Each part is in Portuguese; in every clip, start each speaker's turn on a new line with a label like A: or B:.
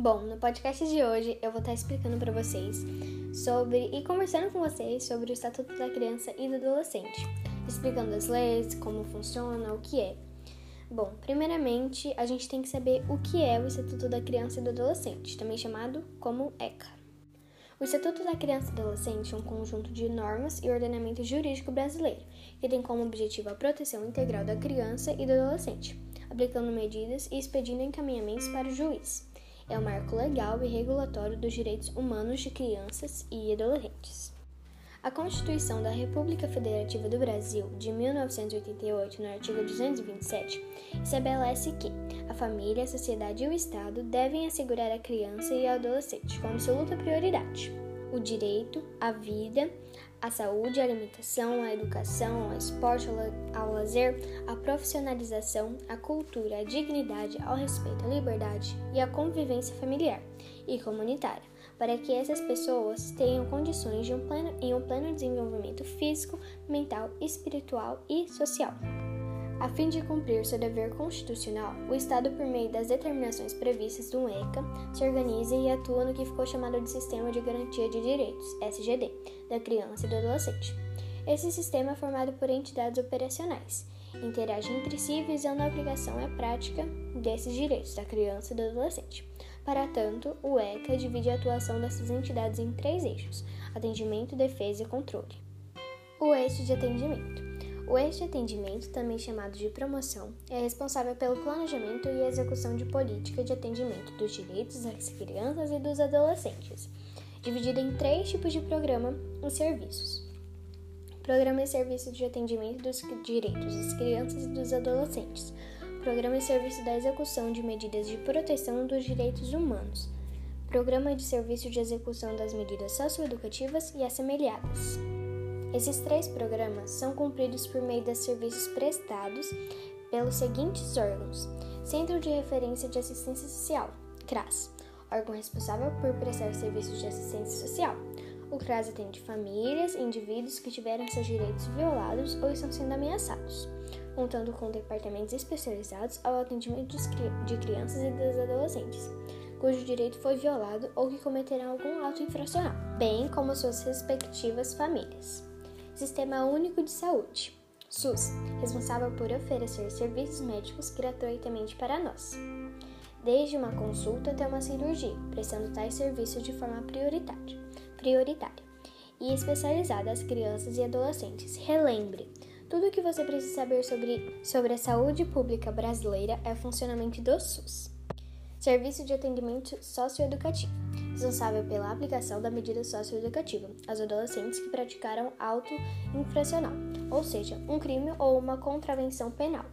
A: Bom, no podcast de hoje eu vou estar explicando para vocês sobre e conversando com vocês sobre o Estatuto da Criança e do Adolescente, explicando as leis, como funciona, o que é. Bom, primeiramente a gente tem que saber o que é o Estatuto da Criança e do Adolescente, também chamado como ECA. O Estatuto da Criança e Adolescente é um conjunto de normas e ordenamento jurídico brasileiro que tem como objetivo a proteção integral da criança e do adolescente, aplicando medidas e expedindo encaminhamentos para o juiz é o marco legal e regulatório dos direitos humanos de crianças e adolescentes. A Constituição da República Federativa do Brasil, de 1988, no artigo 227, estabelece que a família, a sociedade e o Estado devem assegurar a criança e ao adolescente com absoluta prioridade o direito à vida, à saúde, à alimentação, à educação, ao esporte, ao lazer, à profissionalização, à cultura, à dignidade, ao respeito, à liberdade e à convivência familiar e comunitária, para que essas pessoas tenham condições de um pleno, em um pleno desenvolvimento físico, mental, espiritual e social. A fim de cumprir seu dever constitucional, o Estado, por meio das determinações previstas no ECA, se organiza e atua no que ficou chamado de Sistema de Garantia de Direitos, SGD, da criança e do adolescente. Esse sistema é formado por entidades operacionais, interagem entre si visando a aplicação e a prática desses direitos da criança e do adolescente. Para tanto, o ECA divide a atuação dessas entidades em três eixos: atendimento, defesa e controle. O eixo de atendimento. O eixo atendimento, também chamado de promoção, é responsável pelo planejamento e execução de política de atendimento dos direitos das crianças e dos adolescentes, dividido em três tipos de programa e serviços. Programa e serviço de atendimento dos direitos das crianças e dos adolescentes. Programa e serviço da execução de medidas de proteção dos direitos humanos. Programa de serviço de execução das medidas socioeducativas e assemelhadas. Esses três programas são cumpridos por meio de serviços prestados pelos seguintes órgãos: Centro de Referência de Assistência Social, CRAS, órgão responsável por prestar serviços de assistência social. O CRAS atende famílias e indivíduos que tiveram seus direitos violados ou estão sendo ameaçados, contando com departamentos especializados ao atendimento de crianças e dos adolescentes, cujo direito foi violado ou que cometeram algum ato infracional, bem como suas respectivas famílias. Sistema Único de Saúde, SUS, responsável por oferecer serviços médicos gratuitamente para nós, desde uma consulta até uma cirurgia, prestando tais serviços de forma prioritária, prioritária e especializada às crianças e adolescentes. Relembre, tudo o que você precisa saber sobre, sobre a saúde pública brasileira é o funcionamento do SUS. Serviço de Atendimento Socioeducativo responsável pela aplicação da medida socioeducativa aos adolescentes que praticaram auto infracional, ou seja, um crime ou uma contravenção penal.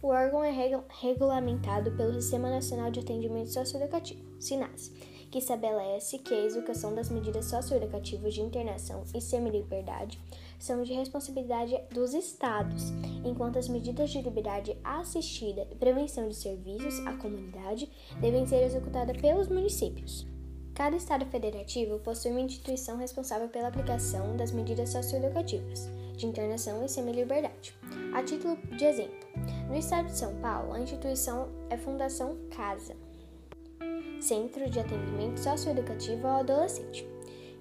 A: O órgão é regulamentado pelo Sistema Nacional de Atendimento Socioeducativo, SINAS, que estabelece que a execução das medidas socioeducativas de internação e semi-liberdade são de responsabilidade dos estados, enquanto as medidas de liberdade assistida e prevenção de serviços à comunidade devem ser executadas pelos municípios. Cada Estado federativo possui uma instituição responsável pela aplicação das medidas socioeducativas de internação e semi-liberdade. A título de exemplo, no Estado de São Paulo, a instituição é Fundação Casa, Centro de Atendimento Socioeducativo ao Adolescente,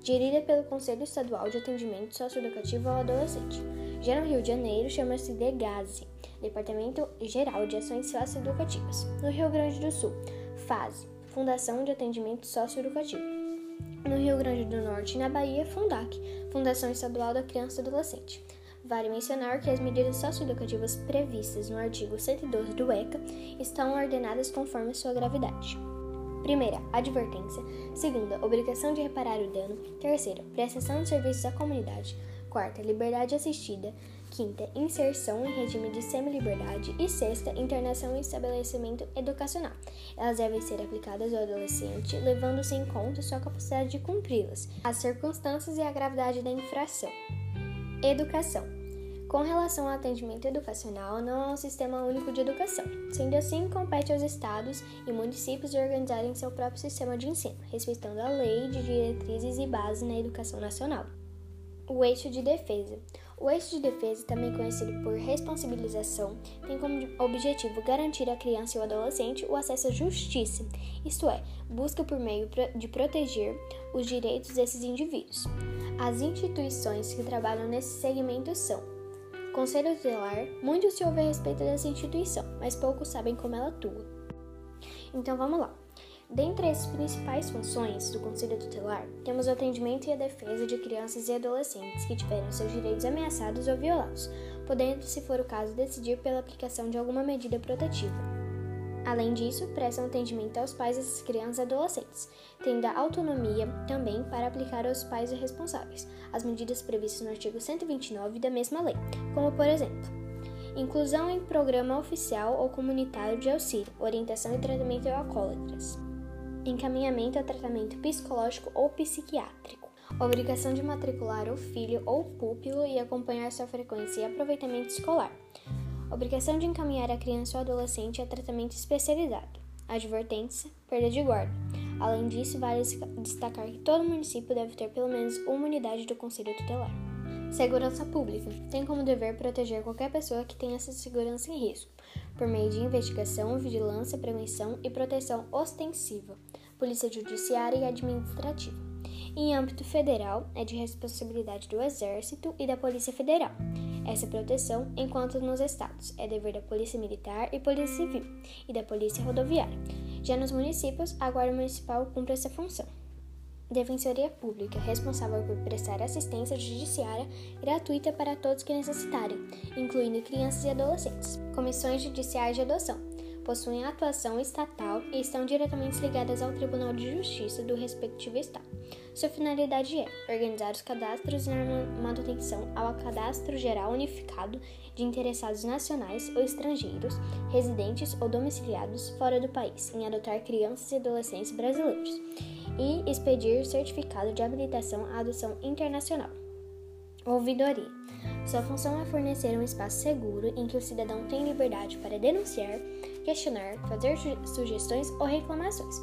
A: gerida pelo Conselho Estadual de Atendimento Socioeducativo ao Adolescente. Já no Rio de Janeiro, chama-se DEGASE, Departamento Geral de Ações Socioeducativas. No Rio Grande do Sul, FASE, Fundação de Atendimento Socioeducativo. No Rio Grande do Norte e na Bahia, Fundac, Fundação Estadual da Criança e Adolescente. Vale mencionar que as medidas socioeducativas previstas no artigo 112 do ECA estão ordenadas conforme sua gravidade. Primeira, advertência. Segunda, obrigação de reparar o dano. Terceira, prestação de serviços à comunidade. Quarta, liberdade assistida. Quinta, inserção em regime de semi-liberdade. E sexta, internação em estabelecimento educacional. Elas devem ser aplicadas ao adolescente, levando-se em conta sua capacidade de cumpri-las, as circunstâncias e a gravidade da infração. Educação. Com relação ao atendimento educacional, não há um sistema único de educação. Sendo assim, compete aos estados e municípios organizarem seu próprio sistema de ensino, respeitando a lei de diretrizes e bases na educação nacional. O eixo de defesa. O eixo de defesa, também conhecido por responsabilização, tem como objetivo garantir à criança e ao adolescente o acesso à justiça, isto é, busca por meio de proteger os direitos desses indivíduos. As instituições que trabalham nesse segmento são Conselho Tutelar, muito se ouve a respeito dessa instituição, mas poucos sabem como ela atua. Então vamos lá. Dentre as principais funções do Conselho Tutelar, temos o atendimento e a defesa de crianças e adolescentes que tiveram seus direitos ameaçados ou violados, podendo, se for o caso, decidir pela aplicação de alguma medida protetiva. Além disso, prestam atendimento aos pais dessas crianças e adolescentes, tendo a autonomia também para aplicar aos pais responsáveis as medidas previstas no artigo 129 da mesma lei, como por exemplo, inclusão em programa oficial ou comunitário de auxílio, orientação e tratamento de alcoólatras encaminhamento a tratamento psicológico ou psiquiátrico, obrigação de matricular o filho ou pupilo e acompanhar sua frequência e aproveitamento escolar, obrigação de encaminhar a criança ou adolescente a tratamento especializado, advertência, perda de guarda. Além disso, vale destacar que todo município deve ter pelo menos uma unidade do Conselho Tutelar. Segurança Pública. Tem como dever proteger qualquer pessoa que tenha essa segurança em risco, por meio de investigação, vigilância, prevenção e proteção ostensiva, polícia judiciária e administrativa. Em âmbito federal, é de responsabilidade do Exército e da Polícia Federal. Essa proteção, enquanto nos estados, é dever da Polícia Militar e Polícia Civil e da Polícia Rodoviária. Já nos municípios, a Guarda Municipal cumpre essa função. Defensoria Pública, responsável por prestar assistência judiciária gratuita para todos que necessitarem, incluindo crianças e adolescentes. Comissões Judiciais de Adoção possuem atuação estatal e estão diretamente ligadas ao Tribunal de Justiça do respectivo Estado. Sua finalidade é organizar os cadastros e manutenção ao Cadastro Geral Unificado de interessados nacionais ou estrangeiros, residentes ou domiciliados fora do país, em adotar crianças e adolescentes brasileiros e expedir certificado de habilitação à adoção internacional. Ouvidoria. Sua função é fornecer um espaço seguro em que o cidadão tem liberdade para denunciar, questionar, fazer sugestões ou reclamações,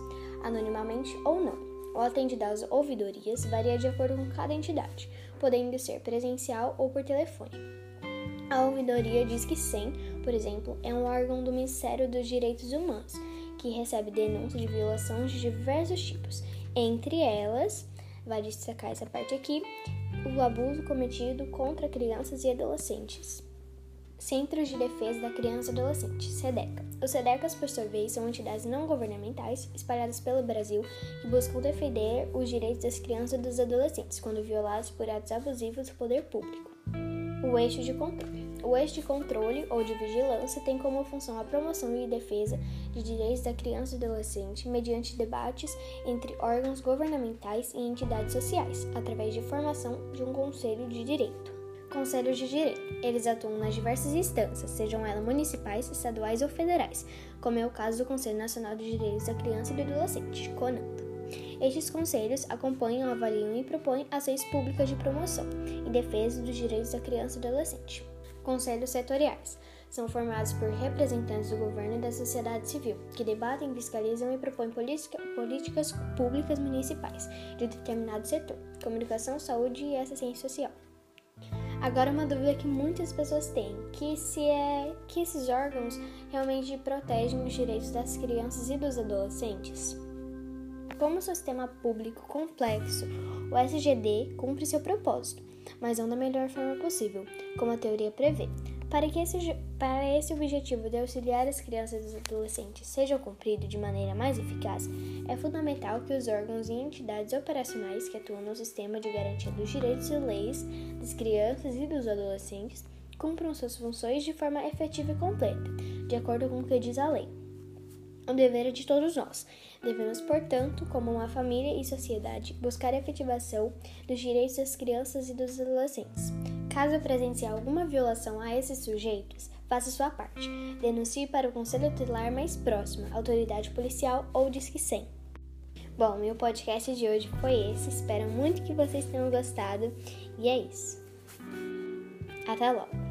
A: anonimamente ou não. O atendido às ouvidorias varia de acordo com cada entidade, podendo ser presencial ou por telefone. A ouvidoria diz que SEM, por exemplo, é um órgão do Ministério dos Direitos Humanos que recebe denúncias de violações de diversos tipos entre elas, vai destacar essa parte aqui, o abuso cometido contra crianças e adolescentes. Centros de Defesa da Criança e Adolescente, SEDECA. Os SEDECAs, por sua vez, são entidades não governamentais espalhadas pelo Brasil que buscam defender os direitos das crianças e dos adolescentes quando violados por atos abusivos do poder público. O eixo de controle. O eixo de controle ou de vigilância tem como função a promoção e defesa de direitos da criança e adolescente mediante debates entre órgãos governamentais e entidades sociais, através de formação de um conselho de direito. Conselhos de Direito. Eles atuam nas diversas instâncias, sejam elas municipais, estaduais ou federais, como é o caso do Conselho Nacional de Direitos da Criança e do Adolescente, CONANTA. Estes conselhos acompanham, avaliam e propõem ações públicas de promoção e defesa dos direitos da criança e do adolescente. Conselhos setoriais são formados por representantes do governo e da sociedade civil, que debatem, fiscalizam e propõem políticas públicas municipais de determinado setor, comunicação, saúde e assistência social. Agora uma dúvida que muitas pessoas têm, que se é que esses órgãos realmente protegem os direitos das crianças e dos adolescentes. Como sistema público complexo, o SGD cumpre seu propósito, mas não da melhor forma possível, como a teoria prevê. Para que esse, para esse objetivo de auxiliar as crianças e os adolescentes seja cumprido de maneira mais eficaz, é fundamental que os órgãos e entidades operacionais que atuam no sistema de garantia dos direitos e leis das crianças e dos adolescentes cumpram suas funções de forma efetiva e completa, de acordo com o que diz a lei. O dever é de todos nós. Devemos, portanto, como uma família e sociedade, buscar a efetivação dos direitos das crianças e dos adolescentes. Caso presencie alguma violação a esses sujeitos, faça sua parte. Denuncie para o conselho tutelar mais próximo, autoridade policial ou Disque 100. Bom, meu podcast de hoje foi esse. Espero muito que vocês tenham gostado. E é isso. Até logo!